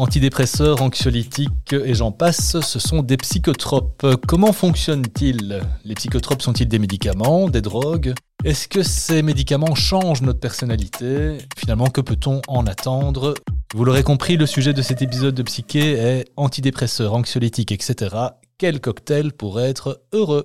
Antidépresseurs, anxiolytiques et j'en passe, ce sont des psychotropes. Comment fonctionnent-ils? Les psychotropes sont-ils des médicaments, des drogues? Est-ce que ces médicaments changent notre personnalité? Finalement, que peut-on en attendre? Vous l'aurez compris, le sujet de cet épisode de Psyché est antidépresseurs, anxiolytiques, etc. Quel cocktail pour être heureux?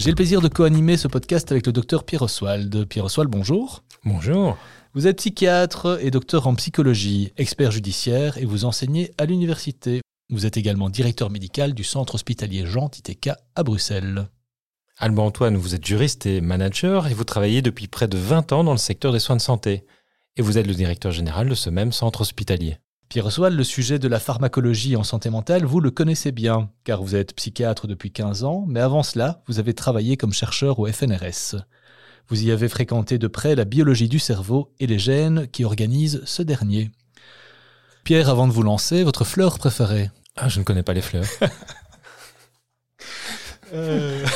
J'ai le plaisir de co-animer ce podcast avec le docteur Pierre Oswald. Pierre Oswald, bonjour. Bonjour. Vous êtes psychiatre et docteur en psychologie, expert judiciaire et vous enseignez à l'université. Vous êtes également directeur médical du centre hospitalier Jean Titeka à Bruxelles. Alban Antoine, vous êtes juriste et manager et vous travaillez depuis près de 20 ans dans le secteur des soins de santé. Et vous êtes le directeur général de ce même centre hospitalier. Pierre Oswald, le sujet de la pharmacologie en santé mentale, vous le connaissez bien, car vous êtes psychiatre depuis 15 ans, mais avant cela, vous avez travaillé comme chercheur au FNRS. Vous y avez fréquenté de près la biologie du cerveau et les gènes qui organisent ce dernier. Pierre, avant de vous lancer, votre fleur préférée Ah, je ne connais pas les fleurs. Euh,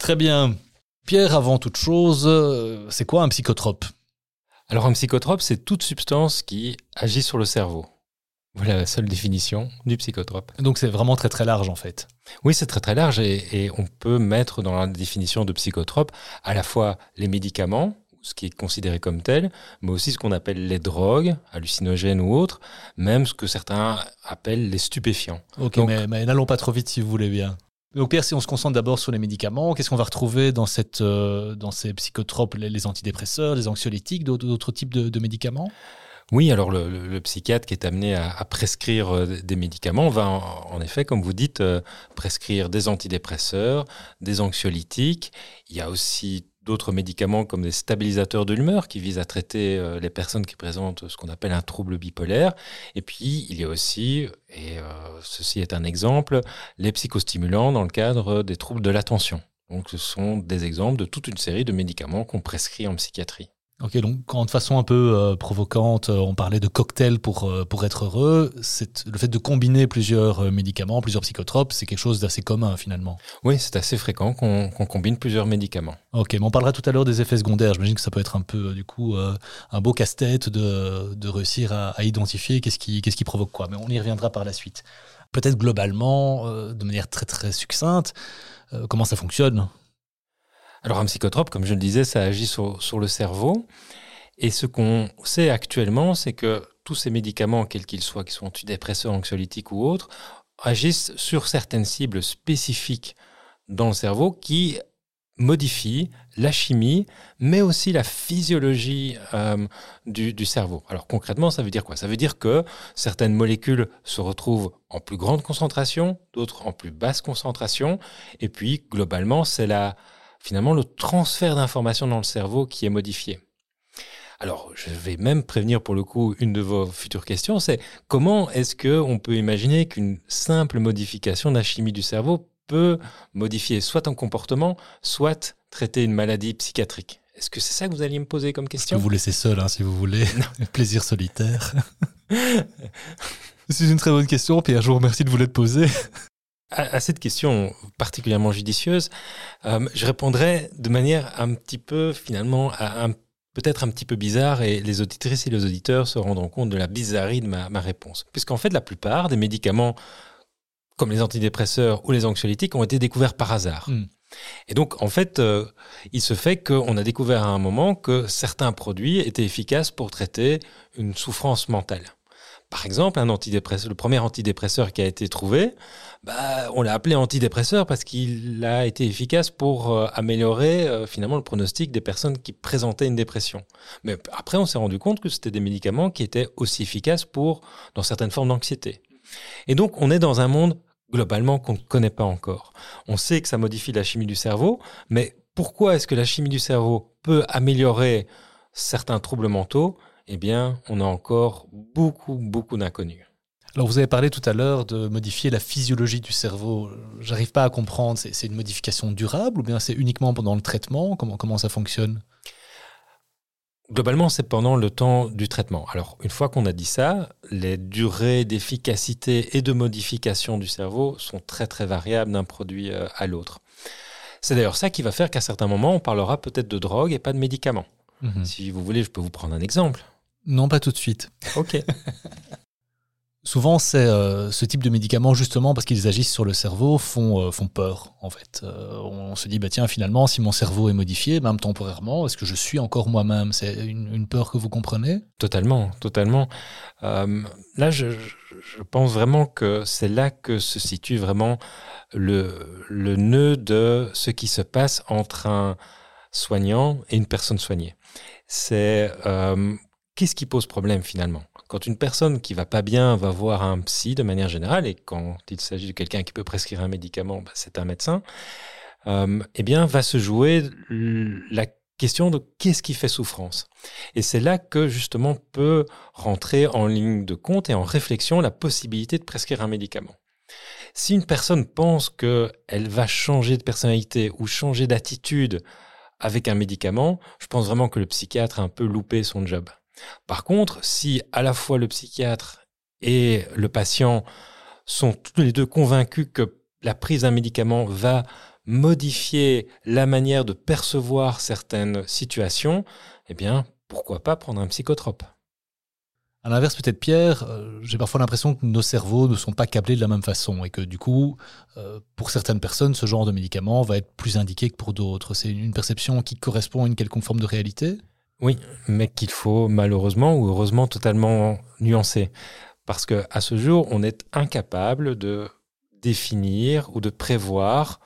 Très bien. Pierre, avant toute chose, euh, c'est quoi un psychotrope? Alors un psychotrope, c'est toute substance qui agit sur le cerveau. Voilà la seule définition du psychotrope. Donc c'est vraiment très très large en fait. Oui, c'est très très large et, on peut mettre dans la définition de psychotrope à la fois les médicaments, ce qui est considéré comme tel, mais aussi ce qu'on appelle les drogues, hallucinogènes ou autres, même ce que certains appellent les stupéfiants. Ok, mais n'allons pas trop vite si vous voulez bien. Donc Pierre, si on se concentre d'abord sur les médicaments, qu'est-ce qu'on va retrouver dans, cette, euh, dans ces psychotropes, les, antidépresseurs, les anxiolytiques, d'autres types de, médicaments? Oui, alors le, psychiatre qui est amené à, prescrire euh, des médicaments va en, effet, comme vous dites, euh, prescrire des antidépresseurs, des anxiolytiques. Il y a aussi d'autres médicaments comme des stabilisateurs de l'humeur qui visent à traiter euh, les personnes qui présentent ce qu'on appelle un trouble bipolaire. Et puis, il y a aussi, et euh, ceci est un exemple, les psychostimulants dans le cadre des troubles de l'attention. Donc, ce sont des exemples de toute une série de médicaments qu'on prescrit en psychiatrie. Ok, donc quand de façon un peu euh, provocante, euh, on parlait de cocktail pour, euh, pour être heureux, c'est le fait de combiner plusieurs médicaments, plusieurs psychotropes, c'est quelque chose d'assez commun finalement. Oui, c'est assez fréquent qu'on combine plusieurs médicaments. Ok, mais on parlera tout à l'heure des effets secondaires. J'imagine que ça peut être un peu du coup un beau casse-tête de, de, réussir à, à identifier qu'est-ce qui, qu'est-ce qui provoque quoi. Mais on y reviendra par la suite. Peut-être globalement, de manière très très succincte, comment ça fonctionne? Alors un psychotrope, comme je le disais, ça agit sur, le cerveau. Et ce qu'on sait actuellement, c'est que tous ces médicaments, quels qu'ils soient, qu'ils soient antidépresseurs, anxiolytiques ou autres, agissent sur certaines cibles spécifiques dans le cerveau qui modifient la chimie, mais aussi la physiologie euh, du, du, cerveau. Alors concrètement, ça veut dire quoi? Ça veut dire que certaines molécules se retrouvent en plus grande concentration, d'autres en plus basse concentration, et puis globalement, c'est la finalement le transfert d'informations dans le cerveau qui est modifié. Alors, je vais même prévenir pour le coup une de vos futures questions, c'est comment est-ce qu'on peut imaginer qu'une simple modification de la chimie du cerveau peut modifier soit un comportement, soit traiter une maladie psychiatrique? Est-ce que c'est ça que vous alliez me poser comme question? Je vous laisser seul, hein, si vous voulez? Plaisir solitaire. c'est une très bonne question, Pierre. Je vous remercie de vous l'être posée. À, cette question particulièrement judicieuse, euh, je répondrai de manière un petit peu, finalement, peut-être un petit peu bizarre, et les auditrices et les auditeurs se rendront compte de la bizarrerie de ma, réponse. Puisqu'en fait, la plupart des médicaments, comme les antidépresseurs ou les anxiolytiques, ont été découverts par hasard. Hmm. Et donc, en fait, euh, il se fait qu'on a découvert à un moment que certains produits étaient efficaces pour traiter une souffrance mentale. Par exemple, le premier antidépresseur qui a été trouvé, bah, on l'a appelé antidépresseur parce qu'il a été efficace pour euh, améliorer euh, finalement le pronostic des personnes qui présentaient une dépression. Mais après, on s'est rendu compte que c'était des médicaments qui étaient aussi efficaces pour dans certaines formes d'anxiété. Et donc, on est dans un monde globalement qu'on ne connaît pas encore. On sait que ça modifie la chimie du cerveau, mais pourquoi est-ce que la chimie du cerveau peut améliorer certains troubles mentaux eh bien, on a encore beaucoup, beaucoup d'inconnus. Alors vous avez parlé tout à l'heure de modifier la physiologie du cerveau. J'arrive pas à comprendre, c'est une modification durable ou bien c'est uniquement pendant le traitement? Comment, comment ça fonctionne? Globalement, c'est pendant le temps du traitement. Alors, une fois qu'on a dit ça, les durées d'efficacité et de modification du cerveau sont très très variables d'un produit euh, à l'autre. C'est d'ailleurs ça qui va faire qu'à certains moments, on parlera peut-être de drogue et pas de médicaments. Mhm. Si vous voulez, je peux vous prendre un exemple. Non, pas tout de suite. Ok. Souvent, c'est euh, ce type de médicaments, justement, parce qu'ils agissent sur le cerveau, font, euh, font peur, en fait. Euh, on se dit, bah, tiens, finalement, si mon cerveau est modifié, même temporairement, est-ce que je suis encore moi-même? C'est une, peur que vous comprenez? Totalement, totalement. là, je, je, pense vraiment que c'est là que se situe vraiment le, le nœud de ce qui se passe entre un soignant et une personne soignée. C'est qu'est-ce qui pose problème, finalement? Quand une personne qui va pas bien va voir un psy de manière générale, et quand il s'agit de quelqu'un qui peut prescrire un médicament, bah, c'est un médecin, euh, eh bien, va se jouer la question de qu'est-ce qui fait souffrance? Et c'est là que justement peut rentrer en ligne de compte et en réflexion la possibilité de prescrire un médicament. Si une personne pense qu'elle va changer de personnalité ou changer d'attitude avec un médicament, je pense vraiment que le psychiatre a un peu loupé son job. Par contre, si à la fois le psychiatre et le patient sont tous les deux convaincus que la prise d'un médicament va modifier la manière de percevoir certaines situations, eh bien, pourquoi pas prendre un psychotrope? À l'inverse, peut-être Pierre, euh, j'ai parfois l'impression que nos cerveaux ne sont pas câblés de la même façon et que du coup, euh, pour certaines personnes, ce genre de médicament va être plus indiqué que pour d'autres. C'est une perception qui correspond à une quelconque forme de réalité? Oui, mais qu'il faut malheureusement ou heureusement totalement nuancer. Parce que à ce jour, on est incapable de définir ou de prévoir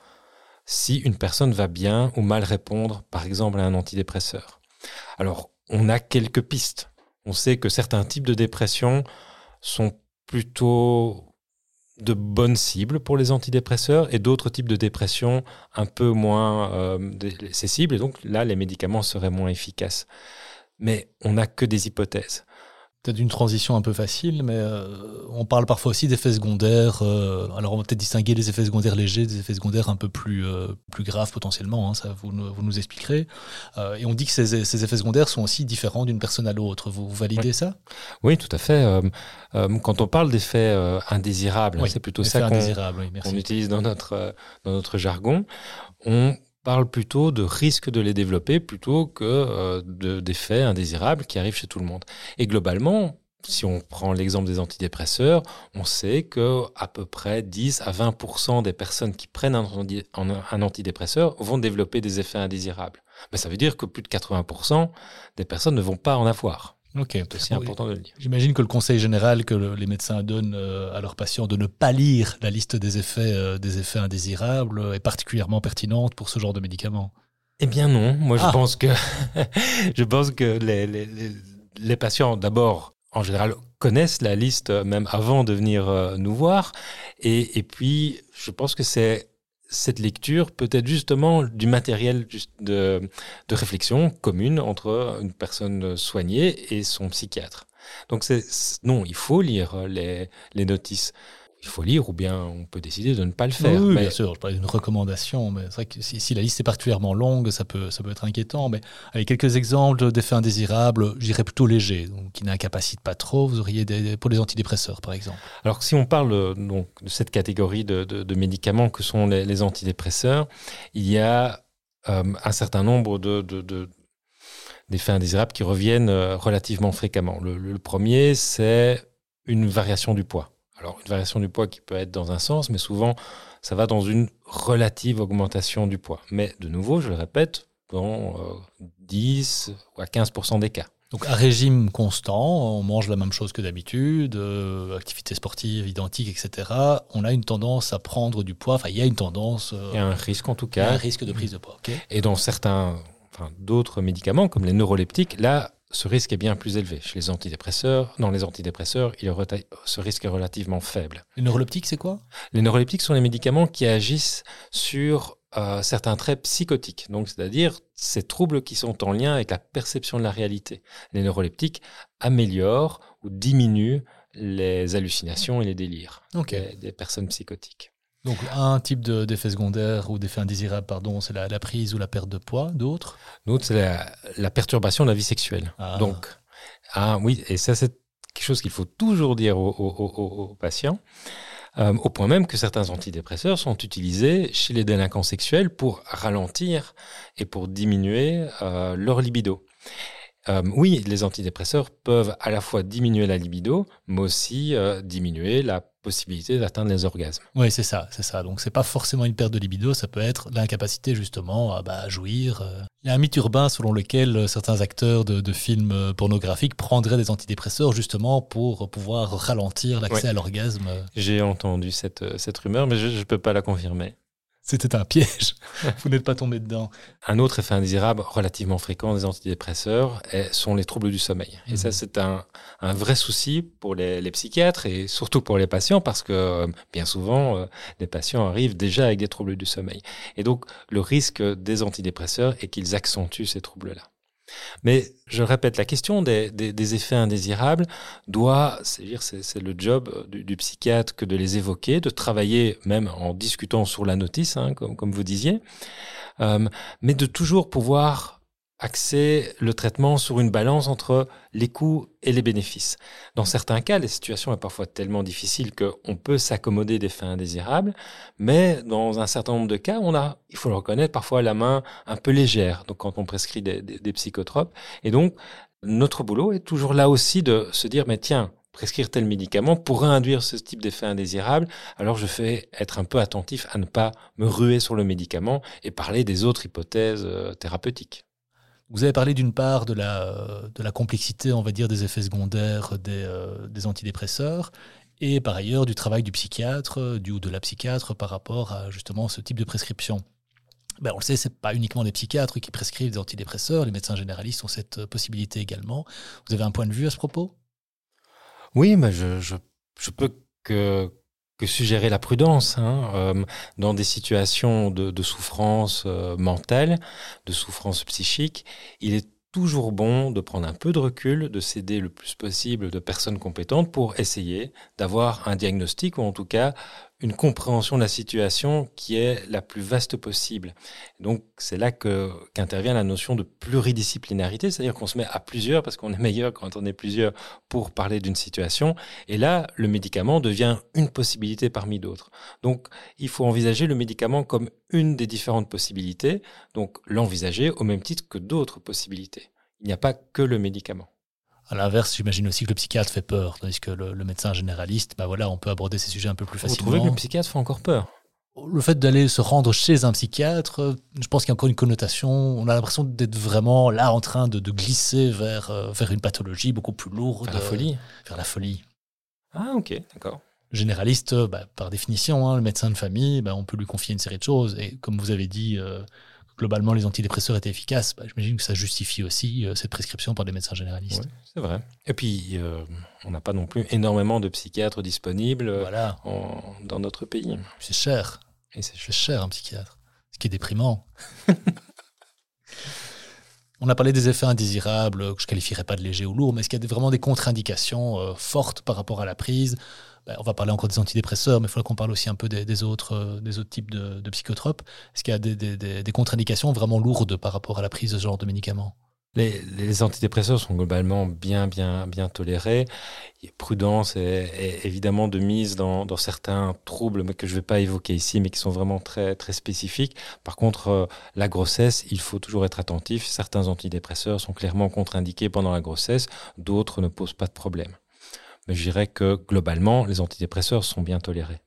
si une personne va bien ou mal répondre, par exemple, à un antidépresseur. Alors, on a quelques pistes. On sait que certains types de dépression sont plutôt de bonnes cibles pour les antidépresseurs et d'autres types de dépression un peu moins euh, cibles. Et donc là, les médicaments seraient moins efficaces. Mais on n'a que des hypothèses peut-être une transition un peu facile, mais euh, on parle parfois aussi d'effets secondaires. Euh, alors on va peut-être distinguer les effets secondaires légers des effets secondaires un peu plus, euh, plus graves potentiellement, hein, ça vous, vous, nous expliquerez. et on dit que ces, ces, effets secondaires sont aussi différents d'une personne à l'autre. Vous, validez ça? Oui, tout à fait. quand on parle d'effets indésirables, c'est plutôt ça qu'on utilise dans notre, dans notre jargon. On parle plutôt de risque de les développer plutôt que euh, d'effets indésirables qui arrivent chez tout le monde. Et globalement, si on prend l'exemple des antidépresseurs, on sait que à peu près 10 à 20% des personnes qui prennent un, un, antidépresseur vont développer des effets indésirables. Mais ça veut dire que plus de 80% des personnes ne vont pas en avoir. Ok. C'est aussi important de le dire. J'imagine que le conseil général que les médecins donnent euh, à leurs patients de ne pas lire la liste des effets, euh, des effets indésirables est particulièrement pertinente pour ce genre de médicaments. Eh bien non. Moi, je ah. pense que je pense que les, les, les patients, d'abord, en général, connaissent la liste même avant de venir euh, nous voir. Et, et puis, je pense que c'est cette lecture peut être justement du matériel de, réflexion commune entre une personne soignée et son psychiatre. Donc non, il faut lire les, les notices il faut lire ou bien on peut décider de ne pas le faire. Oui, bien sûr, je parlais d'une recommandation, mais c'est vrai que si, la liste est particulièrement longue, ça peut, ça peut être inquiétant. Mais avec quelques exemples d'effets indésirables, j'irais plutôt léger, donc qui n'incapacitent pas trop. Vous auriez des, pour les antidépresseurs, par exemple. Alors si on parle donc, de cette catégorie de, de, médicaments que sont les, antidépresseurs, il y a euh, un certain nombre de, d'effets indésirables qui reviennent euh, relativement fréquemment. le premier, c'est une variation du poids. Alors, une variation du poids qui peut être dans un sens, mais souvent, ça va dans une relative augmentation du poids. Mais de nouveau, je le répète, dans 10 euh, ou à 15% des cas. Donc, à régime constant, on mange la même chose que d'habitude, euh, activité sportive identique, etc. On a une tendance à prendre du poids. Enfin, il y a une tendance. Euh, il y a un risque en tout cas. un risque de prise de poids. Et dans certains, enfin, d'autres médicaments, comme les neuroleptiques, là, ce risque est bien plus élevé. Chez les antidépresseurs, dans les antidépresseurs, il ce risque est relativement faible. Les neuroleptiques, c'est quoi? Les neuroleptiques sont les médicaments qui agissent sur euh, certains traits psychotiques, donc c'est-à-dire ces troubles qui sont en lien avec la perception de la réalité. Les neuroleptiques améliorent ou diminuent les hallucinations et les délires des, personnes psychotiques. Donc un type d'effet secondaire ou d'effet indésirable, pardon, c'est la, prise ou la perte de poids. D'autres D'autres, c'est la, perturbation de la vie sexuelle. Ah. Donc, ah oui, et ça c'est quelque chose qu'il faut toujours dire aux patients. Euh, au point même que certains antidépresseurs sont utilisés chez les délinquants sexuels pour ralentir et pour diminuer euh, leur libido. Euh, oui, les antidépresseurs peuvent à la fois diminuer la libido, mais aussi diminuer la possibilité d'atteindre les orgasmes. Oui, c'est ça, c'est ça. Donc c'est pas forcément une perte de libido, ça peut être l'incapacité justement à bah, jouir. Euh. Il y a un mythe urbain selon lequel euh, certains acteurs de, films euh, pornographiques prendraient des antidépresseurs justement pour pouvoir ralentir l'accès à l'orgasme. J'ai entendu cette, cette rumeur, mais je ne peux pas la confirmer. C'était un piège. Vous n'êtes pas tombé dedans. Un autre effet indésirable relativement fréquent des antidépresseurs sont les troubles du sommeil. Et ça, mhm. c'est un, vrai souci pour les, psychiatres et surtout pour les patients parce que euh, bien souvent, euh, les patients arrivent déjà avec des troubles du sommeil. Et donc, le risque des antidépresseurs est qu'ils accentuent ces troubles-là. Mais je répète, la question des, effets indésirables doit, c'est le job du, psychiatre que de les évoquer, de travailler même en discutant sur la notice, hein, comme, vous disiez, euh, mais de toujours pouvoir axer le traitement sur une balance entre les coûts et les bénéfices. Dans certains cas, la situation est parfois tellement difficile qu'on peut s'accommoder des fins indésirables, mais dans un certain nombre de cas, on a, il faut le reconnaître, parfois la main un peu légère, donc quand on prescrit des, des psychotropes. Et donc, notre boulot est toujours là aussi de se dire, mais tiens, prescrire tel médicament pourrait induire ce type d'effet indésirable, alors je fais être un peu attentif à ne pas me ruer sur le médicament et parler des autres hypothèses euh, thérapeutiques. Vous avez parlé d'une part de la, de la complexité, on va dire, des effets secondaires des, euh, des antidépresseurs, et par ailleurs du travail du psychiatre du, ou de la psychiatre par rapport à justement ce type de prescription. Ben, on le sait, ce n'est pas uniquement les psychiatres qui prescrivent des antidépresseurs, les médecins généralistes ont cette possibilité également. Vous avez un point de vue à ce propos? Oui, mais je, je peux que, que suggérer la prudence hein, euh, dans des situations de, souffrance euh, mentale, de souffrance psychique. Il est toujours bon de prendre un peu de recul, de s'aider le plus possible de personnes compétentes pour essayer d'avoir un diagnostic ou en tout cas une compréhension de la situation qui est la plus vaste possible. Donc c'est là qu'intervient la notion de pluridisciplinarité, c'est-à-dire qu'on se met à plusieurs parce qu'on est meilleur quand on est plusieurs pour parler d'une situation. Et là, le médicament devient une possibilité parmi d'autres. Donc il faut envisager le médicament comme une des différentes possibilités, donc l'envisager au même titre que d'autres possibilités. Il n'y a pas que le médicament. À l'inverse, j'imagine aussi que le psychiatre fait peur, tandis que le, médecin généraliste, bah voilà, on peut aborder ces sujets un peu plus facilement. Vous trouvez que le psychiatre fait encore peur? Le fait d'aller se rendre chez un psychiatre, je pense qu'il y a encore une connotation. On a l'impression d'être vraiment là en train de, glisser vers, euh, vers une pathologie beaucoup plus lourde. Vers la folie. Vers la folie. Ah, ok, d'accord. Généraliste, bah, par définition, hein, le médecin de famille, bah, on peut lui confier une série de choses. Et comme vous avez dit, euh, globalement les antidépresseurs étaient efficaces, bah, j'imagine que ça justifie aussi euh, cette prescription par des médecins généralistes. c'est vrai. Et puis, euh, on n'a pas non plus énormément de psychiatres disponibles euh, dans notre pays. C'est cher. Et c'est cher. un psychiatre. Ce qui est déprimant. On a parlé des effets indésirables, que je qualifierais pas de légers ou lourds, mais est-ce qu'il y a vraiment des contre-indications fortes par rapport à la prise? On va parler encore des antidépresseurs, mais il faudra qu'on parle aussi un peu des, autres, euh, des autres types de, psychotropes. Est-ce qu'il y a des, contre-indications vraiment lourdes par rapport à la prise de ce genre de médicaments? Les, antidépresseurs sont globalement bien, bien, bien tolérés. Prudence est, évidemment de mise dans, certains troubles que je ne vais pas évoquer ici, mais qui sont vraiment très, très spécifiques. Par contre, euh, la grossesse, il faut toujours être attentif. Certains antidépresseurs sont clairement contre-indiqués pendant la grossesse, d'autres ne posent pas de problème mais je dirais que globalement, les antidépresseurs sont bien tolérés.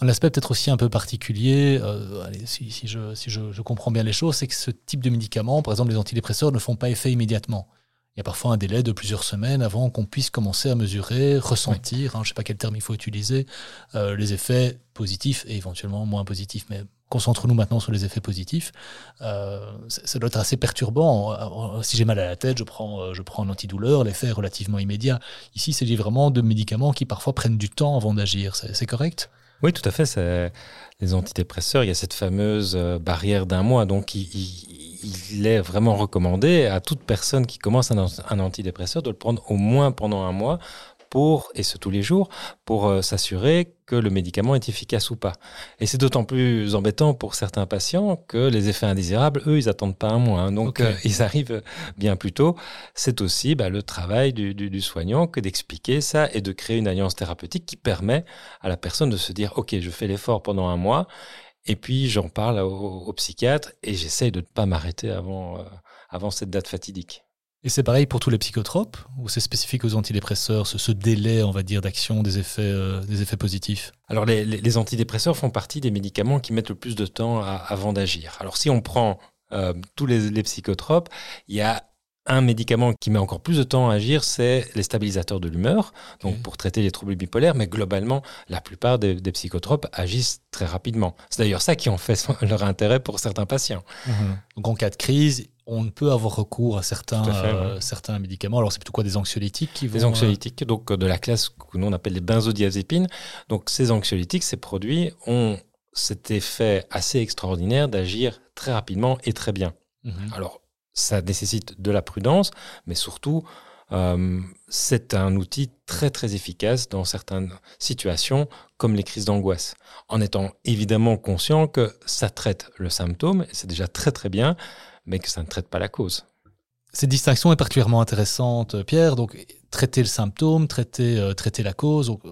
Un aspect peut-être aussi un peu particulier, euh, si, je, si je, comprends bien les choses, c'est que ce type de médicaments, par exemple les antidépresseurs, ne font pas effet immédiatement. Il y a parfois un délai de plusieurs semaines avant qu'on puisse commencer à mesurer, ressentir, hein, je ne sais pas quel terme il faut utiliser, euh, les effets positifs et éventuellement moins positifs. Mais concentrons-nous maintenant sur les effets positifs. Euh, ça doit être assez perturbant. Euh, si j'ai mal à la tête, je prends, euh, je prends un antidouleur, l'effet est relativement immédiat. Ici, c'est vraiment de médicaments qui parfois prennent du temps avant d'agir. C'est correct? Oui, tout à fait. Les antidépresseurs, il y a cette fameuse euh, barrière d'un mois. Donc, il, est vraiment recommandé à toute personne qui commence un antidépresseur de le prendre au moins pendant un mois pour, et ce tous les jours, pour euh, s'assurer que le médicament est efficace ou pas. Et c'est d'autant plus embêtant pour certains patients que les effets indésirables, eux, ils attendent pas un mois. Hein. donc, euh, ils arrivent bien plus tôt. C'est aussi bah, le travail du, du, du soignant que d'expliquer ça et de créer une alliance thérapeutique qui permet à la personne de se dire, OK, je fais l'effort pendant un mois et puis j'en parle au, au, psychiatre et j'essaye de ne pas m'arrêter avant, euh, avant cette date fatidique. Et c'est pareil pour tous les psychotropes ou c'est spécifique aux antidépresseurs, ce, ce, délai, on va dire, d'action des effets, euh, des effets positifs Alors les, les, les, antidépresseurs font partie des médicaments qui mettent le plus de temps à, avant d'agir. Alors si on prend euh, tous les, les psychotropes, il y a un médicament qui met encore plus de temps à agir, c'est les stabilisateurs de l'humeur, donc pour traiter les troubles bipolaires, mais globalement, la plupart des, des psychotropes agissent très rapidement. C'est d'ailleurs ça qui en fait leur intérêt pour certains patients. Mmh. Donc en cas de crise, on peut avoir recours à certains, fait, euh, ouais. certains médicaments. Alors c'est plutôt quoi des anxiolytiques qui vont... Des anxiolytiques, donc de la classe que nous on appelle les benzodiazépines. Donc ces anxiolytiques, ces produits ont cet effet assez extraordinaire d'agir très rapidement et très bien. Mmh. Alors ça nécessite de la prudence, mais surtout, euh, c'est un outil très très efficace dans certaines situations, comme les crises d'angoisse, en étant évidemment conscient que ça traite le symptôme, c'est déjà très très bien, mais que ça ne traite pas la cause. Cette distinction est particulièrement intéressante, Pierre. Donc, traiter le symptôme, traiter, euh, traiter la cause. Donc,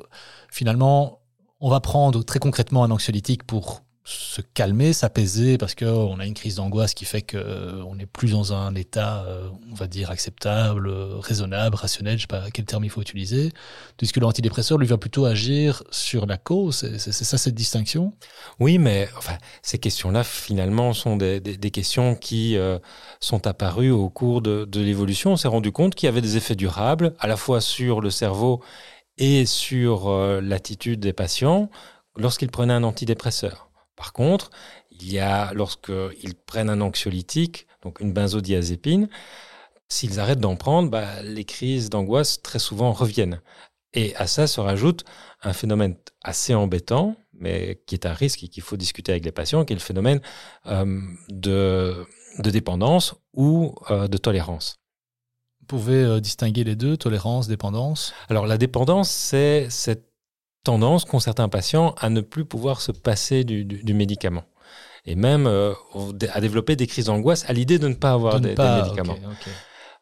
finalement, on va prendre très concrètement un anxiolytique pour se calmer, s'apaiser, parce qu'on a une crise d'angoisse qui fait qu'on euh, n'est plus dans un état, euh, on va dire, acceptable, euh, raisonnable, rationnel, je sais pas quel terme il faut utiliser, puisque l'antidépresseur, lui, va plutôt agir sur la cause. C'est ça cette distinction? Oui, mais enfin, ces questions-là, finalement, sont des, questions qui sont apparues au cours de, l'évolution. On s'est rendu compte qu'il y avait des effets durables, à la fois sur le cerveau et sur l'attitude des patients lorsqu'ils prenaient un antidépresseur. Par contre, il y a, lorsqu'ils prennent un anxiolytique, donc une benzodiazépine, s'ils arrêtent d'en prendre, bah, les crises d'angoisse très souvent reviennent. Et à ça se rajoute un phénomène assez embêtant, mais qui est un risque et qu'il faut discuter avec les patients, qui est le phénomène euh, de, de, dépendance ou euh, de tolérance. Vous pouvez euh, distinguer les deux, tolérance, dépendance? Alors la dépendance, c'est cette tendance qu'ont certains patients à ne plus pouvoir se passer du, du, du médicament. Et même euh, à développer des crises d'angoisse à l'idée de ne pas avoir de des, pas, des, médicaments. Okay, okay.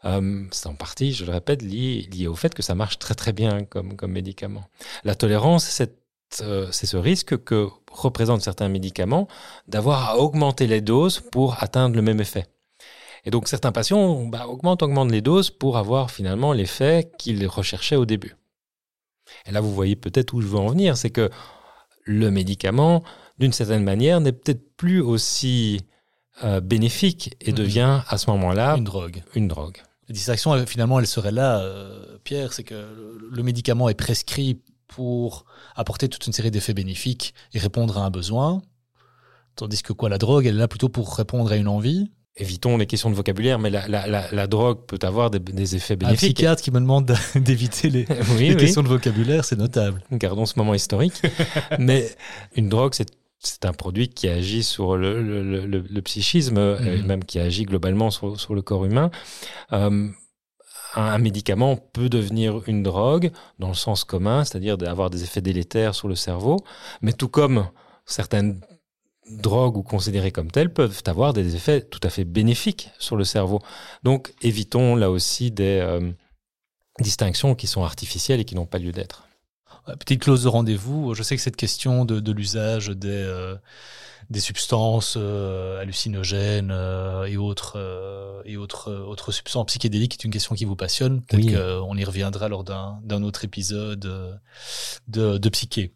Euh, c'est en partie, je le répète, lié, lié, au fait que ça marche très très bien comme, comme médicament. La tolérance, c'est euh, ce risque que représentent certains médicaments d'avoir à augmenter les doses pour atteindre le même effet. Et donc certains patients bah, augmentent, augmentent les doses pour avoir finalement l'effet qu'ils recherchaient au début. Et là, vous voyez peut-être où je veux en venir, c'est que le médicament, d'une certaine manière, n'est peut-être plus aussi euh, bénéfique et mmh. devient à ce moment-là une drogue. Une drogue. La distinction, finalement, elle serait là, euh, Pierre, c'est que le médicament est prescrit pour apporter toute une série d'effets bénéfiques et répondre à un besoin, tandis que quoi, la drogue, elle est là plutôt pour répondre à une envie évitons les questions de vocabulaire, mais la, la, la, la drogue peut avoir des, des, effets bénéfiques. Un psychiatre qui me demande d'éviter les, oui, les oui. questions de vocabulaire, c'est notable. Gardons ce moment historique. mais une drogue, c'est c'est un produit qui agit sur le, le, le, le psychisme, mmh. et même qui agit globalement sur, sur le corps humain. Euh, un, un, médicament peut devenir une drogue dans le sens commun, c'est-à-dire d'avoir des effets délétères sur le cerveau, mais tout comme certaines drogues ou considérées comme telles peuvent avoir des effets tout à fait bénéfiques sur le cerveau. Donc évitons là aussi des euh, distinctions qui sont artificielles et qui n'ont pas lieu d'être. Petite clause de rendez-vous, je sais que cette question de, de l'usage des, euh, des substances euh, hallucinogènes euh, et autres, et autres, autres substances psychédéliques est une question qui vous passionne. Peut-être oui. qu'on y reviendra lors d'un autre épisode de, de psyché.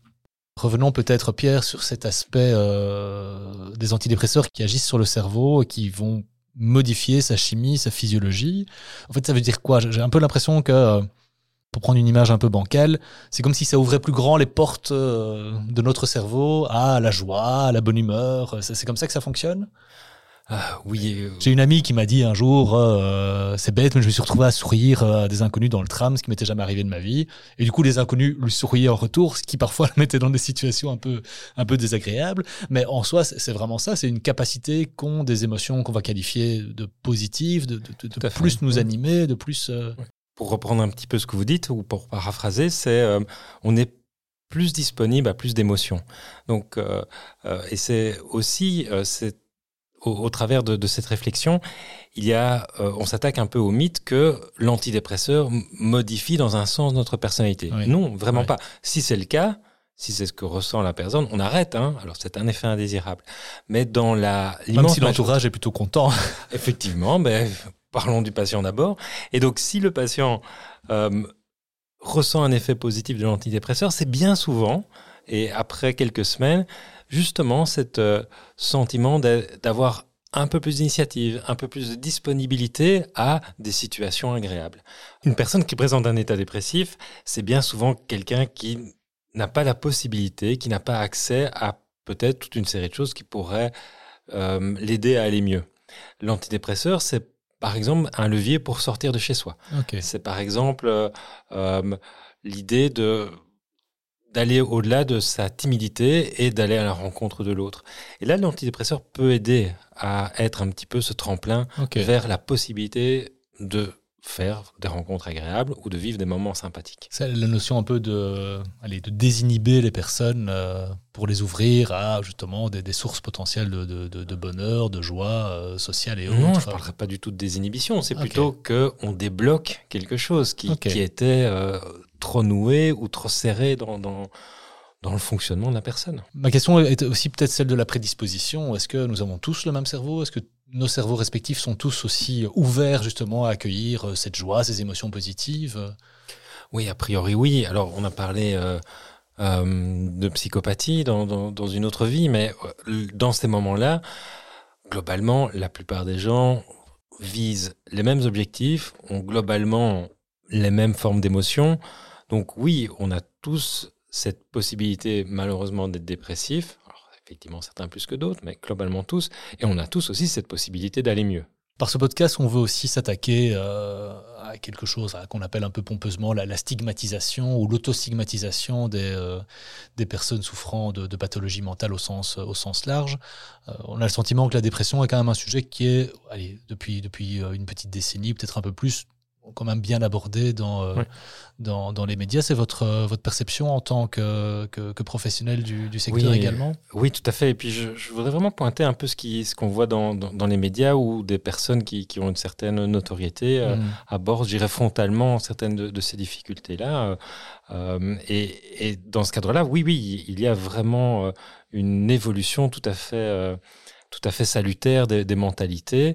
Revenons peut-être, Pierre, sur cet aspect euh, des antidépresseurs qui agissent sur le cerveau et qui vont modifier sa chimie, sa physiologie. En fait, ça veut dire quoi? J'ai un peu l'impression que, pour prendre une image un peu bancale, c'est comme si ça ouvrait plus grand les portes euh, de notre cerveau à la joie, à la bonne humeur. C'est comme ça que ça fonctionne? Ah, oui. euh, J'ai une amie qui m'a dit un jour, euh, c'est bête, mais je me suis retrouvé à sourire euh, à des inconnus dans le tram, ce qui m'était jamais arrivé de ma vie. Et du coup, les inconnus lui souriaient en retour, ce qui parfois le mettait dans des situations un peu, un peu désagréables. Mais en soi, c'est vraiment ça. C'est une capacité qu'ont des émotions qu'on va qualifier de positives, de, de- plus nous animer, de plus. euh, pour reprendre un petit peu ce que vous dites, ou pour paraphraser, c'est euh, on est plus disponible à plus d'émotions. Donc, euh, euh, et c'est aussi euh, c'est au, au travers de, de cette réflexion, il y a, euh, on s'attaque un peu au mythe que l'antidépresseur modifie dans un sens notre personnalité. Oui. Non, vraiment Oui. pas. Si c'est le cas, si c'est ce que ressent la personne, on arrête. Hein Alors c'est un effet indésirable. Mais dans la Même si l'entourage est plutôt content. Effectivement, ben, parlons du patient d'abord. Et donc, si le patient euh, ressent un effet positif de l'antidépresseur, c'est bien souvent, et après quelques semaines, justement, cet euh, sentiment d'a- d'avoir un peu plus d'initiative, un peu plus de disponibilité à des situations agréables. Une personne qui présente un état dépressif, c'est bien souvent quelqu'un qui n'a pas la possibilité, qui n'a pas accès à peut-être toute une série de choses qui pourraient euh, l'aider à aller mieux. L'antidépresseur, c'est par exemple un levier pour sortir de chez soi. C'est par exemple euh, l'idée de d'aller au-delà de sa timidité et d'aller à la rencontre de l'autre. Et là, l'antidépresseur peut aider à être un petit peu ce tremplin vers la possibilité de faire des rencontres agréables ou de vivre des moments sympathiques. C'est la notion un peu de, allez, de désinhiber les personnes euh, pour les ouvrir à justement des, des sources potentielles de, de- bonheur, de joie euh, sociale et autres. Non, je ne parlerai pas du tout de désinhibition. C'est Ok. plutôt qu'on débloque quelque chose qui, qui était euh, trop noué ou trop serré dans, dans, dans le fonctionnement de la personne. Ma question est aussi peut-être celle de la prédisposition. Est-ce que nous avons tous le même cerveau? Est-ce que nos cerveaux respectifs sont tous aussi ouverts justement à accueillir euh, cette joie, ces émotions positives Oui, a priori, oui. Alors, on a parlé euh, euh, de psychopathie dans, dans, dans une autre vie, mais dans ces moments-là, globalement, la plupart des gens visent les mêmes objectifs, ont globalement les mêmes formes d'émotions. Donc oui, on a tous cette possibilité malheureusement d'être dépressif. Effectivement, certains plus que d'autres, mais globalement tous. Et on a tous aussi cette possibilité d'aller mieux. Par ce podcast, on veut aussi s'attaquer euh, à quelque chose qu'on appelle un peu pompeusement la, stigmatisation ou l'autostigmatisation des, euh, des personnes souffrant de, de pathologies mentales au sens, au sens large. Euh, on a le sentiment que la dépression est quand même un sujet qui est, allez, depuis, depuis une petite décennie, peut-être un peu plus, quand même bien abordé dans, euh, dans, dans les médias. C'est votre, euh, votre perception en tant que, que, que professionnel du, du secteur Oui, également? Oui, tout à fait. Et puis, je, je voudrais vraiment pointer un peu ce qu'on voit dans, dans, dans les médias où des personnes qui, qui ont une certaine notoriété euh, Mm. abordent, je dirais, frontalement certaines de, de ces difficultés-là. Euh, et, et dans ce cadre-là, oui, oui, il y a vraiment une évolution tout à fait, euh, tout à fait salutaire des, des mentalités.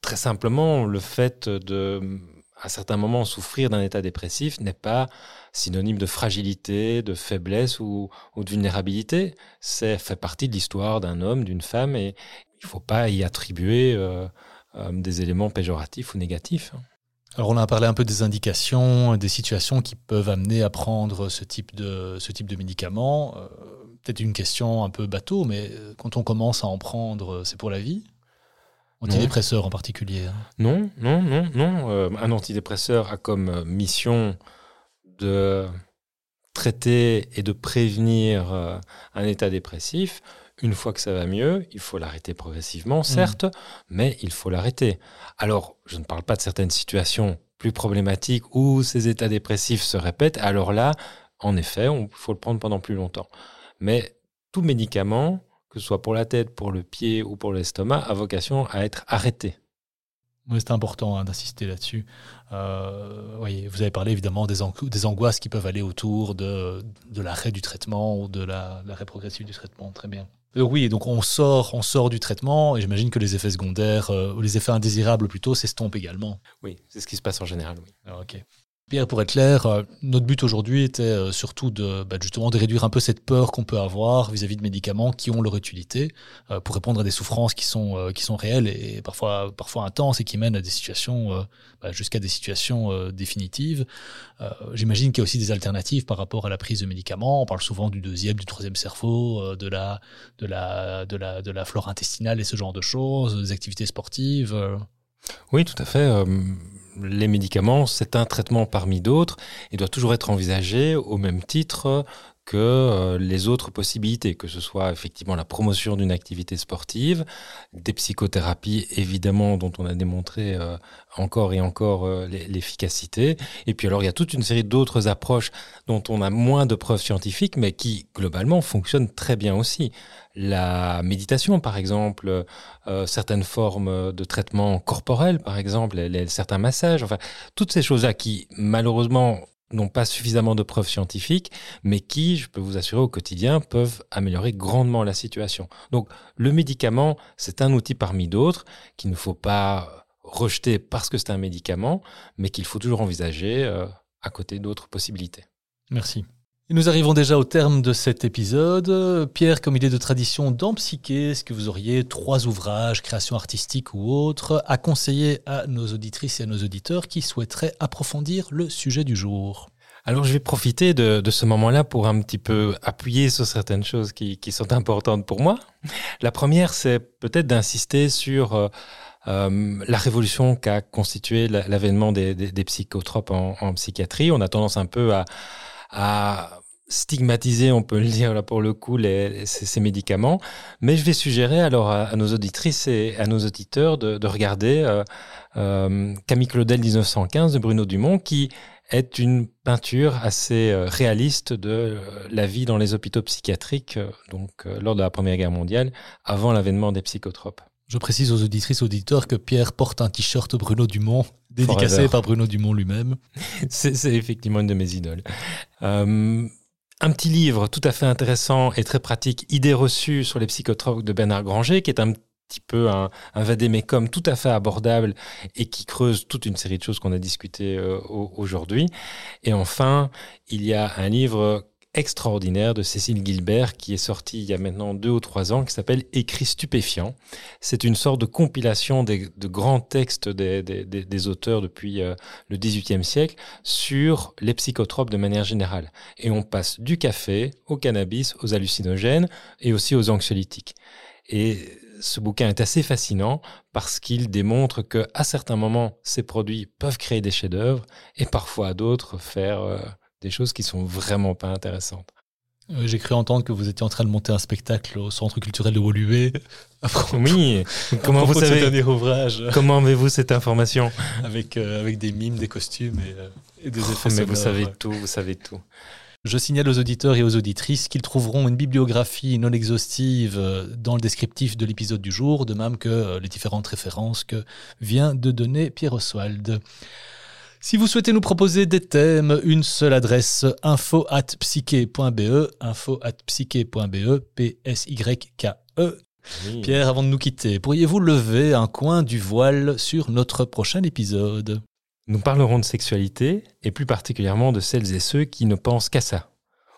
Très simplement, le fait de, à certains moments, souffrir d'un état dépressif n'est pas synonyme de fragilité, de faiblesse ou, de vulnérabilité. C'est fait partie de l'histoire d'un homme, d'une femme, et il ne faut pas y attribuer euh, euh, des éléments péjoratifs ou négatifs. Alors on a parlé un peu des indications, des situations qui peuvent amener à prendre ce type de, ce type de médicaments. Euh, Peut-être une question un peu bateau, mais quand on commence à en prendre, c'est pour la vie? Antidépresseurs en particulier. hein. Non, non, non, non. Euh, un antidépresseur a comme euh, mission de traiter et de prévenir euh, un état dépressif. Une fois que ça va mieux, il faut l'arrêter progressivement, certes, mais il faut l'arrêter. Alors, je ne parle pas de certaines situations plus problématiques où ces états dépressifs se répètent. Alors là, en effet, il faut le prendre pendant plus longtemps. Mais tout médicament, que ce soit pour la tête, pour le pied ou pour l'estomac, a vocation à être arrêté. Oui, c'est important hein, d'insister là-dessus. Euh, oui, vous avez parlé évidemment des, an- des angoisses qui peuvent aller autour de, de l'arrêt du traitement ou de la- l'arrêt progressif du traitement. Très bien. Donc oui, donc on sort, on sort du traitement et j'imagine que les effets secondaires, euh, ou les effets indésirables plutôt, s'estompent également. Oui, c'est ce qui se passe en général. Oui. Alors, ok. Pierre, pour être clair, euh, notre but aujourd'hui était euh, surtout de bah, justement de réduire un peu cette peur qu'on peut avoir vis-à-vis de médicaments qui ont leur utilité euh, pour répondre à des souffrances qui sont qui sont réelles et parfois parfois intenses et qui mènent à des situations bah, jusqu'à des situations définitives. J'imagine qu'il y a aussi des alternatives par rapport à la prise de médicaments. On parle souvent du deuxième, du troisième cerveau, de la de la de la de la flore intestinale et ce genre de choses, des activités sportives. Oui, tout à fait les médicaments, c'est un traitement parmi d'autres et doit toujours être envisagé au même titre que euh, les autres possibilités, que ce soit effectivement la promotion d'une activité sportive, des psychothérapies évidemment dont on a démontré euh, encore et encore euh, l'efficacité, et puis alors il y a toute une série d'autres approches dont on a moins de preuves scientifiques, mais qui globalement fonctionnent très bien aussi. La méditation par exemple, certaines formes de traitement corporel par exemple, certains massages, enfin toutes ces choses-là qui malheureusement n'ont pas suffisamment de preuves scientifiques, mais qui, je peux vous assurer, au quotidien, peuvent améliorer grandement la situation. Donc le médicament, c'est un outil parmi d'autres qu'il ne faut pas rejeter parce que c'est un médicament, mais qu'il faut toujours envisager euh, à côté d'autres possibilités. Merci. Et nous arrivons déjà au terme de cet épisode. Pierre, comme il est de tradition dans Psyché, est-ce que vous auriez trois ouvrages, création artistique ou autres, à conseiller à nos auditrices et à nos auditeurs qui souhaiteraient approfondir le sujet du jour? Alors je vais profiter de, ce moment-là pour un petit peu appuyer sur certaines choses qui, sont importantes pour moi. La première, c'est peut-être d'insister sur euh, euh, la révolution qu'a constitué l'avènement des, psychotropes en, psychiatrie. On a tendance un peu à stigmatiser, on peut le dire là pour le coup, les, ces, médicaments. Mais je vais suggérer alors à, nos auditrices et à nos auditeurs de, regarder euh, euh, Camille Claudel 1915 de Bruno Dumont, qui est une peinture assez euh, réaliste de la vie dans les hôpitaux psychiatriques, donc lors de la Première Guerre mondiale, avant l'avènement des psychotropes. Je précise aux auditrices auditeurs que Pierre porte un t-shirt Bruno Dumont, dédicacé par Bruno Dumont lui-même. C'est effectivement une de mes idoles. Euh, un petit livre tout à fait intéressant et très pratique, Idées reçues sur les psychotropes de Bernard Granger, qui est un petit peu un, un tout à fait abordable et qui creuse toute une série de choses qu'on a discutées euh, aujourd'hui. Et enfin, il y a un livre extraordinaire de Cécile Gilbert qui est sorti il y a maintenant deux ou trois ans qui s'appelle Écrit stupéfiant. C'est une sorte de compilation des, de grands textes des, des, des auteurs depuis euh, le XVIIIe siècle sur les psychotropes de manière générale. Et on passe du café au cannabis, aux hallucinogènes et aussi aux anxiolytiques. Et ce bouquin est assez fascinant parce qu'il démontre que à certains moments, ces produits peuvent créer des chefs-d'œuvre et parfois à d'autres faire euh, des choses qui sont vraiment pas intéressantes. Euh, j'ai cru entendre que vous étiez en train de monter un spectacle au Centre culturel de Woluwe. Oui, comment vous savez ouvrage Comment avez-vous cette information avec, euh, avec des mimes, des costumes et, euh, des oh, effets Mais vous savez tout, vous savez tout. Je signale aux auditeurs et aux auditrices qu'ils trouveront une bibliographie non exhaustive dans le descriptif de l'épisode du jour, de même que les différentes références que vient de donner Pierre Oswald. Si vous souhaitez nous proposer des thèmes, une seule adresse info at psyche.be, info at psyche.be, P-S-Y-K-E. Pierre, avant de nous quitter, pourriez-vous lever un coin du voile sur notre prochain épisode? Nous parlerons de sexualité et plus particulièrement de celles et ceux qui ne pensent qu'à ça,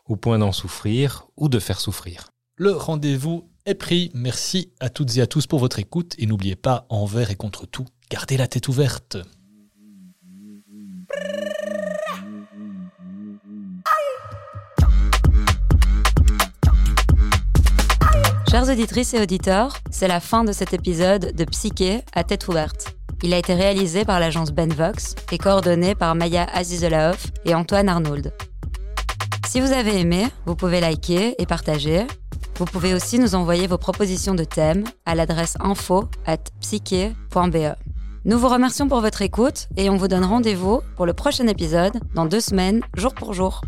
au point d'en souffrir ou de faire souffrir. Le rendez-vous est pris. Merci à toutes et à tous pour votre écoute et n'oubliez pas, envers et contre tout, gardez la tête ouverte. Chers auditrices et auditeurs, c'est la fin de cet épisode de Psyché à tête ouverte. Il a été réalisé par l'agence Benvox et coordonné par Maya Azizelaoff et Antoine Arnould. Si vous avez aimé, vous pouvez liker et partager. Vous pouvez aussi nous envoyer vos propositions de thèmes à l'adresse info at psyche.be. Nous vous remercions pour votre écoute et on vous donne rendez-vous pour le prochain épisode dans deux semaines, jour pour jour.